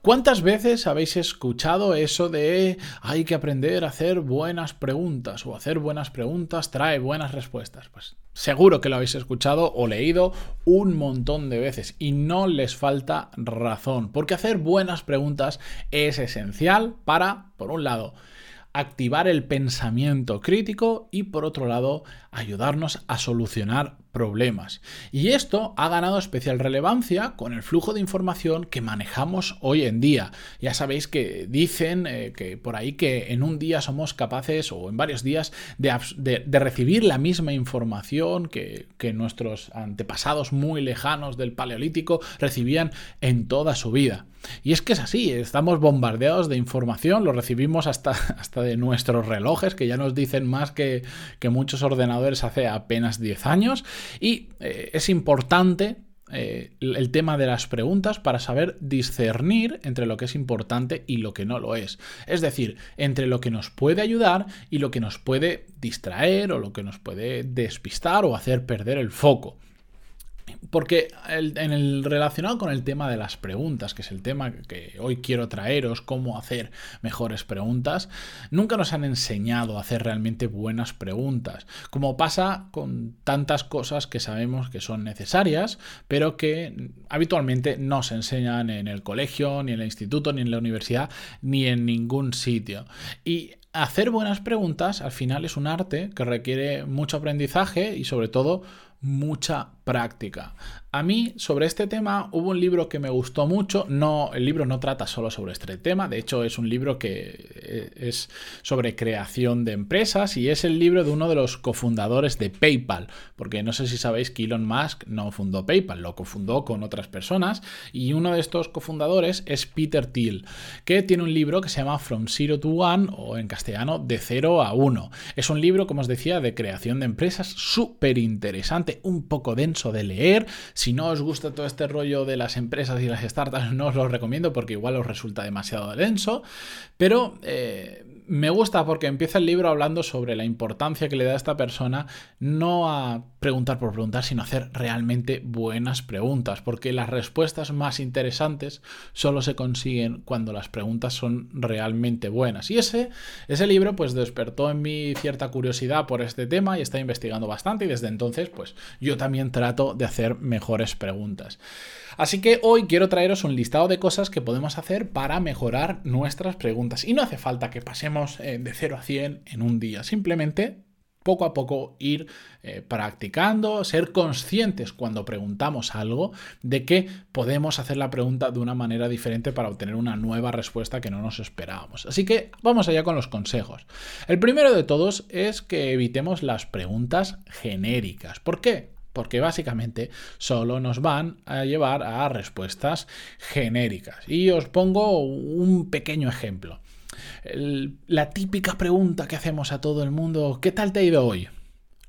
¿Cuántas veces habéis escuchado eso de hay que aprender a hacer buenas preguntas o hacer buenas preguntas trae buenas respuestas? Pues seguro que lo habéis escuchado o leído un montón de veces y no les falta razón, porque hacer buenas preguntas es esencial para, por un lado, activar el pensamiento crítico y por otro lado ayudarnos a solucionar problemas. Y esto ha ganado especial relevancia con el flujo de información que manejamos hoy en día. Ya sabéis que dicen eh, que por ahí que en un día somos capaces o en varios días de, recibir la misma información que, que nuestros antepasados muy lejanos del Paleolítico recibían en toda su vida. Y es que es así, estamos bombardeados de información, lo recibimos hasta, hasta de nuestros relojes, que ya nos dicen más que, que muchos ordenadores hace apenas 10 años, y eh, es importante eh, el tema de las preguntas para saber discernir entre lo que es importante y lo que no lo es. Es decir, entre lo que nos puede ayudar y lo que nos puede distraer o lo que nos puede despistar o hacer perder el foco. Porque en el relacionado con el tema de las preguntas, que es el tema que hoy quiero traeros, cómo hacer mejores preguntas, nunca nos han enseñado a hacer realmente buenas preguntas, como pasa con tantas cosas que sabemos que son necesarias, pero que habitualmente no se enseñan en el colegio, ni en el instituto, ni en la universidad, ni en ningún sitio. Y hacer buenas preguntas al final es un arte que requiere mucho aprendizaje y sobre todo mucha práctica. A mí sobre este tema hubo un libro que me gustó mucho, no el libro no trata solo sobre este tema, de hecho es un libro que eh, es sobre creación de empresas y es el libro de uno de los cofundadores de PayPal, porque no sé si sabéis que Elon Musk no fundó PayPal, lo cofundó con otras personas y uno de estos cofundadores es Peter Thiel, que tiene un libro que se llama From Zero to One o en castellano de cero a uno. Es un libro, como os decía, de creación de empresas súper interesante, un poco denso de leer si no os gusta todo este rollo de las empresas y las startups, no os lo recomiendo porque igual os resulta demasiado denso. Pero eh, me gusta porque empieza el libro hablando sobre la importancia que le da a esta persona no a preguntar por preguntar, sino a hacer realmente buenas preguntas, porque las respuestas más interesantes solo se consiguen cuando las preguntas son realmente buenas. Y ese, ese libro pues despertó en mí cierta curiosidad por este tema y está investigando bastante y desde entonces pues yo también trato de hacer mejores preguntas. Así que hoy quiero traeros un listado de cosas que podemos hacer para mejorar nuestras preguntas. Y no hace falta que pasemos eh, de 0 a 100 en un día, simplemente poco a poco ir eh, practicando, ser conscientes cuando preguntamos algo de que podemos hacer la pregunta de una manera diferente para obtener una nueva respuesta que no nos esperábamos. Así que vamos allá con los consejos. El primero de todos es que evitemos las preguntas genéricas. ¿Por qué? porque básicamente solo nos van a llevar a respuestas genéricas. Y os pongo un pequeño ejemplo. La típica pregunta que hacemos a todo el mundo, ¿qué tal te ha ido hoy?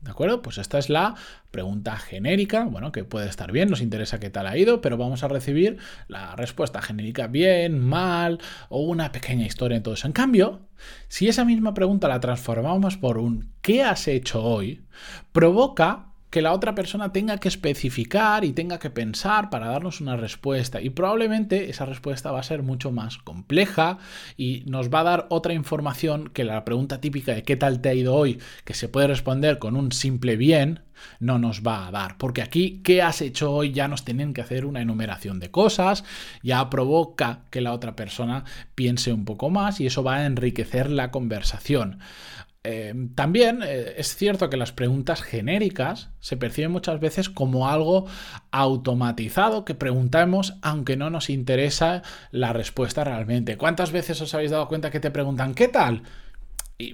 ¿De acuerdo? Pues esta es la pregunta genérica, bueno, que puede estar bien, nos interesa qué tal ha ido, pero vamos a recibir la respuesta genérica bien, mal o una pequeña historia en todo eso. En cambio, si esa misma pregunta la transformamos por un ¿qué has hecho hoy? provoca que la otra persona tenga que especificar y tenga que pensar para darnos una respuesta. Y probablemente esa respuesta va a ser mucho más compleja y nos va a dar otra información que la pregunta típica de ¿qué tal te ha ido hoy? que se puede responder con un simple bien, no nos va a dar. Porque aquí, ¿qué has hecho hoy? Ya nos tienen que hacer una enumeración de cosas, ya provoca que la otra persona piense un poco más y eso va a enriquecer la conversación. Eh, también eh, es cierto que las preguntas genéricas se perciben muchas veces como algo automatizado que preguntamos aunque no nos interesa la respuesta realmente. ¿Cuántas veces os habéis dado cuenta que te preguntan ¿qué tal?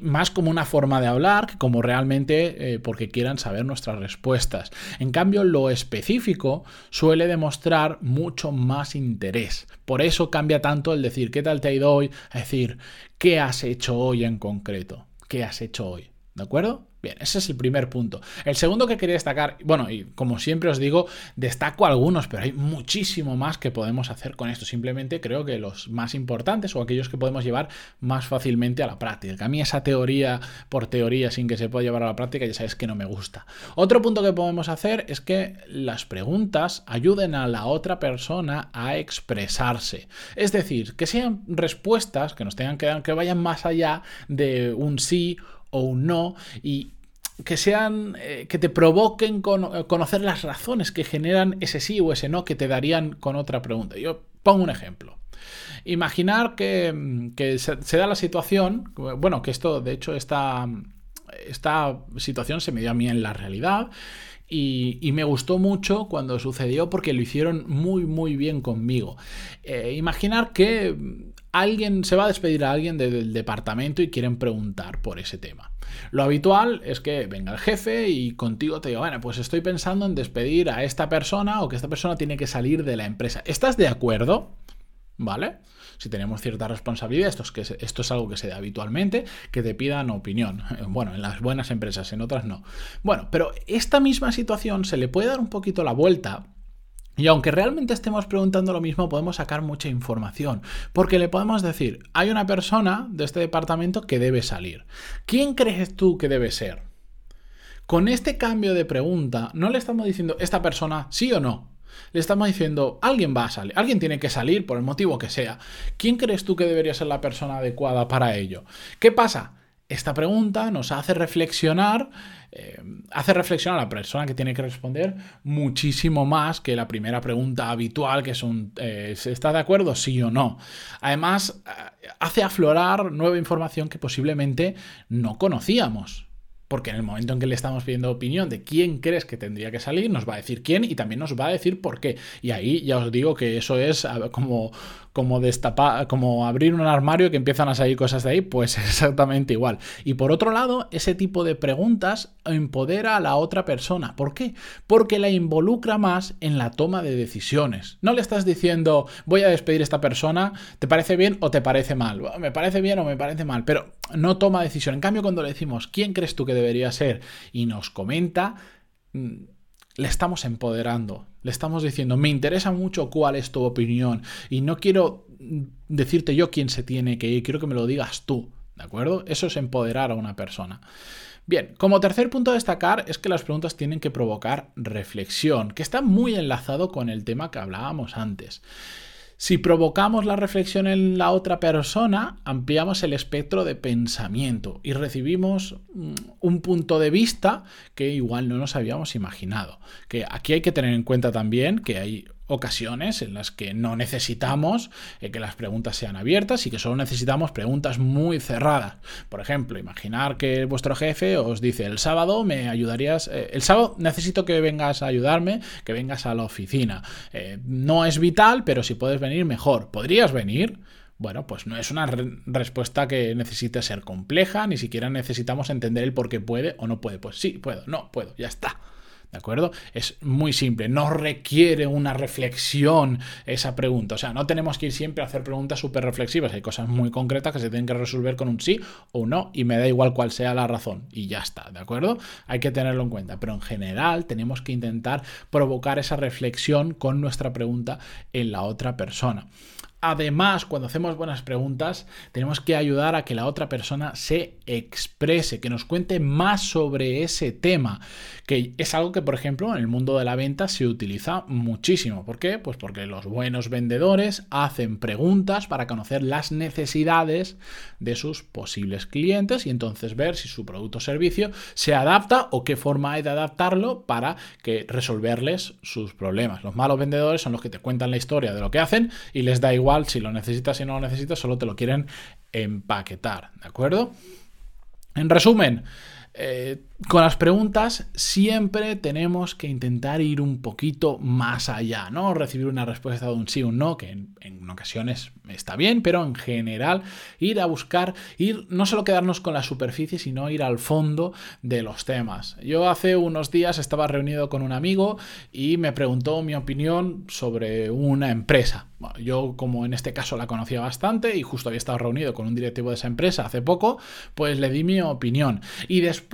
más como una forma de hablar que como realmente eh, porque quieran saber nuestras respuestas. En cambio, lo específico suele demostrar mucho más interés. Por eso cambia tanto el decir qué tal te ha ido hoy, a decir qué has hecho hoy en concreto. ¿Qué has hecho hoy? ¿De acuerdo? Bien, ese es el primer punto. El segundo que quería destacar, bueno, y como siempre os digo, destaco algunos, pero hay muchísimo más que podemos hacer con esto. Simplemente creo que los más importantes o aquellos que podemos llevar más fácilmente a la práctica. A mí esa teoría por teoría sin que se pueda llevar a la práctica ya sabéis que no me gusta. Otro punto que podemos hacer es que las preguntas ayuden a la otra persona a expresarse. Es decir, que sean respuestas que nos tengan que dar, que vayan más allá de un sí o un no y que sean, eh, que te provoquen eh, conocer las razones que generan ese sí o ese no que te darían con otra pregunta. Yo pongo un ejemplo. Imaginar que, se, da la situación, bueno, que esto, de hecho, esta, esta situación se me dio a mí en la realidad y, me gustó mucho cuando sucedió porque lo hicieron muy muy bien conmigo. Eh, imaginar que alguien se va a despedir a alguien del departamento y quieren preguntar por ese tema. Lo habitual es que venga el jefe y contigo te diga, bueno, pues estoy pensando en despedir a esta persona o que esta persona tiene que salir de la empresa. ¿Estás de acuerdo? ¿Vale? Si tenemos cierta responsabilidad, esto es, algo que se da habitualmente, que te pidan opinión. Bueno, en las buenas empresas, en otras no. Bueno, pero esta misma situación se le puede dar un poquito la vuelta y aunque realmente estemos preguntando lo mismo, podemos sacar mucha información, porque le podemos decir, hay una persona de este departamento que debe salir. ¿Quién crees tú que debe ser? Con este cambio de pregunta, no le estamos diciendo esta persona sí o no. Le estamos diciendo, alguien va a salir, alguien tiene que salir por el motivo que sea. ¿Quién crees tú que debería ser la persona adecuada para ello? ¿Qué pasa? Esta pregunta nos hace reflexionar, eh, hace reflexionar a la persona que tiene que responder muchísimo más que la primera pregunta habitual, que es un eh, ¿está de acuerdo? Sí o no. Además, eh, hace aflorar nueva información que posiblemente no conocíamos. Porque en el momento en que le estamos pidiendo opinión de quién crees que tendría que salir, nos va a decir quién y también nos va a decir por qué. Y ahí ya os digo que eso es como, como destapar, como abrir un armario que empiezan a salir cosas de ahí, pues exactamente igual. Y por otro lado, ese tipo de preguntas empodera a la otra persona. ¿Por qué? Porque la involucra más en la toma de decisiones. No le estás diciendo, voy a despedir a esta persona, ¿te parece bien o te parece mal? Me parece bien o me parece mal, pero no toma decisión. En cambio, cuando le decimos, ¿quién crees tú que debería ser? Y nos comenta, mm, le estamos empoderando, le estamos diciendo, me interesa mucho cuál es tu opinión y no quiero decirte yo quién se tiene que ir, quiero que me lo digas tú, ¿de acuerdo? Eso es empoderar a una persona. Bien, como tercer punto a destacar es que las preguntas tienen que provocar reflexión, que está muy enlazado con el tema que hablábamos antes. Si provocamos la reflexión en la otra persona, ampliamos el espectro de pensamiento y recibimos mm, un punto de vista que igual no nos habíamos imaginado. Que aquí hay que tener en cuenta también que hay ocasiones en las que no necesitamos eh, que las preguntas sean abiertas y que solo necesitamos preguntas muy cerradas. Por ejemplo, imaginar que vuestro jefe os dice el sábado me ayudarías, eh, el sábado necesito que vengas a ayudarme, que vengas a la oficina. Eh, no es vital, pero si puedes venir mejor. ¿Podrías venir? Bueno, pues no es una respuesta que necesite ser compleja, ni siquiera necesitamos entender el por qué puede o no puede. Pues sí, puedo, no, puedo, ya está. ¿De acuerdo? Es muy simple, no requiere una reflexión esa pregunta. O sea, no tenemos que ir siempre a hacer preguntas súper reflexivas. Hay cosas muy concretas que se tienen que resolver con un sí o un no y me da igual cuál sea la razón. Y ya está, ¿de acuerdo? Hay que tenerlo en cuenta. Pero en general tenemos que intentar provocar esa reflexión con nuestra pregunta en la otra persona. Además, cuando hacemos buenas preguntas, tenemos que ayudar a que la otra persona se exprese, que nos cuente más sobre ese tema, que es algo que, por ejemplo, en el mundo de la venta se utiliza muchísimo. ¿Por qué? Pues porque los buenos vendedores hacen preguntas para conocer las necesidades de sus posibles clientes y entonces ver si su producto o servicio se adapta o qué forma hay de adaptarlo para que resolverles sus problemas. Los malos vendedores son los que te cuentan la historia de lo que hacen y les da igual si lo necesitas y no lo necesitas, solo te lo quieren empaquetar, ¿de acuerdo? En resumen, eh, con las preguntas siempre tenemos que intentar ir un poquito más allá, ¿no? Recibir una respuesta de un sí o un no, que en, ocasiones está bien, pero en general ir a buscar, ir no solo quedarnos con la superficie, sino ir al fondo de los temas. Yo hace unos días estaba reunido con un amigo y me preguntó mi opinión sobre una empresa. yo como en este caso la conocía bastante y justo había estado reunido con un directivo de esa empresa hace poco, pues le di mi opinión. Y después,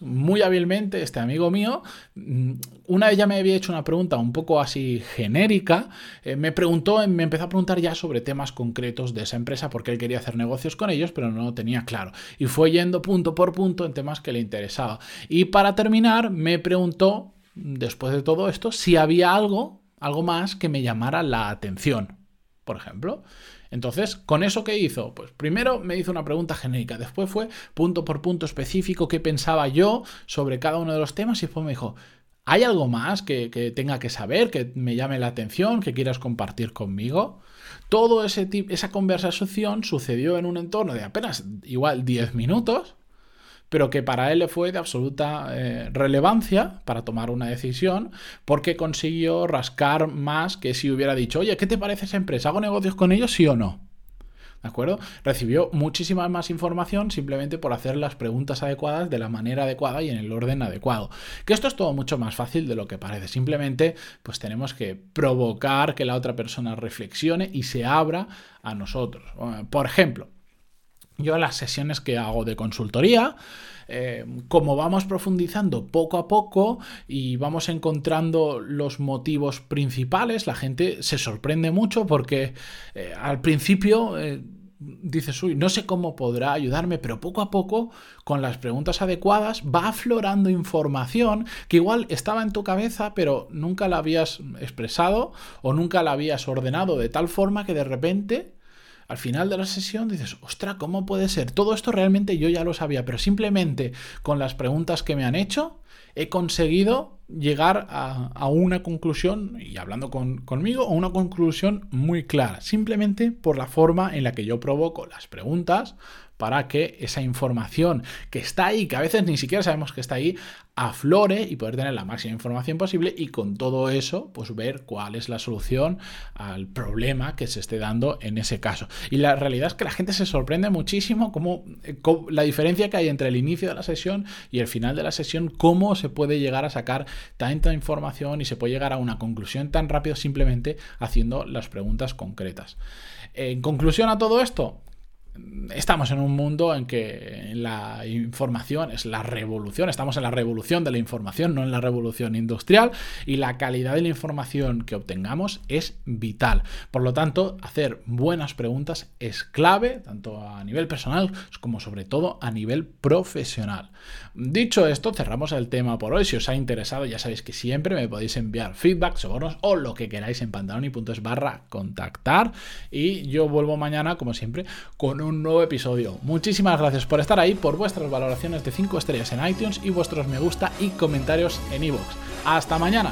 muy hábilmente, este amigo mío, mm, una vez ya me había hecho una pregunta un poco así genérica, eh, me preguntó, me empezó a preguntar ya sobre temas concretos de esa empresa porque él quería hacer negocios con ellos, pero no lo tenía claro. Y fue yendo punto por punto en temas que le interesaba. Y para terminar, me preguntó, después de todo esto, si había algo, algo más que me llamara la atención, por ejemplo. Entonces, ¿con eso qué hizo? Pues primero me hizo una pregunta genérica, después fue punto por punto específico qué pensaba yo sobre cada uno de los temas y después me dijo, ¿hay algo más que, tenga que saber, que me llame la atención, que quieras compartir conmigo? Todo ese esa conversación sucedió en un entorno de apenas igual 10 minutos pero que para él fue de absoluta eh, relevancia para tomar una decisión, porque consiguió rascar más que si hubiera dicho, oye, ¿qué te parece esa empresa? ¿Hago negocios con ellos, sí o no? ¿De acuerdo? Recibió muchísima más información simplemente por hacer las preguntas adecuadas de la manera adecuada y en el orden adecuado. Que esto es todo mucho más fácil de lo que parece. Simplemente pues tenemos que provocar que la otra persona reflexione y se abra a nosotros. Por ejemplo, yo las sesiones que hago de consultoría, eh, como vamos profundizando poco a poco y vamos encontrando los motivos principales, la gente se sorprende mucho porque eh, al principio... Eh, dices, uy, no sé cómo podrá ayudarme, pero poco a poco, con las preguntas adecuadas, va aflorando información que igual estaba en tu cabeza, pero nunca la habías expresado o nunca la habías ordenado de tal forma que de repente al final de la sesión dices, ostra, ¿cómo puede ser? Todo esto realmente yo ya lo sabía, pero simplemente con las preguntas que me han hecho he conseguido llegar a, una conclusión, y hablando conmigo, a una conclusión muy clara, simplemente por la forma en la que yo provoco las preguntas para que esa información que está ahí, que a veces ni siquiera sabemos que está ahí, aflore y poder tener la máxima información posible y con todo eso, pues ver cuál es la solución al problema que se esté dando en ese caso. Y la realidad es que la gente se sorprende muchísimo cómo, eh, la diferencia que hay entre el inicio de la sesión y el final de la sesión, cómo se puede llegar a sacar tanta información y se puede llegar a una conclusión tan rápido simplemente haciendo las preguntas concretas. En conclusión a todo esto, estamos en un mundo en que la información es la revolución, estamos en la revolución de la información, no en la revolución industrial, y la calidad de la información que obtengamos es vital. Por lo tanto, hacer buenas preguntas es clave, tanto a nivel personal como sobre todo a nivel profesional. Dicho esto, cerramos el tema por hoy. Si os ha interesado, ya sabéis que siempre me podéis enviar feedback, sobornos o lo que queráis en pantaloni.es barra contactar. Y yo vuelvo mañana, como siempre, con un nuevo episodio. Muchísimas gracias por estar ahí, por vuestras valoraciones de 5 estrellas en iTunes y vuestros me gusta y comentarios en iVoox. Hasta mañana.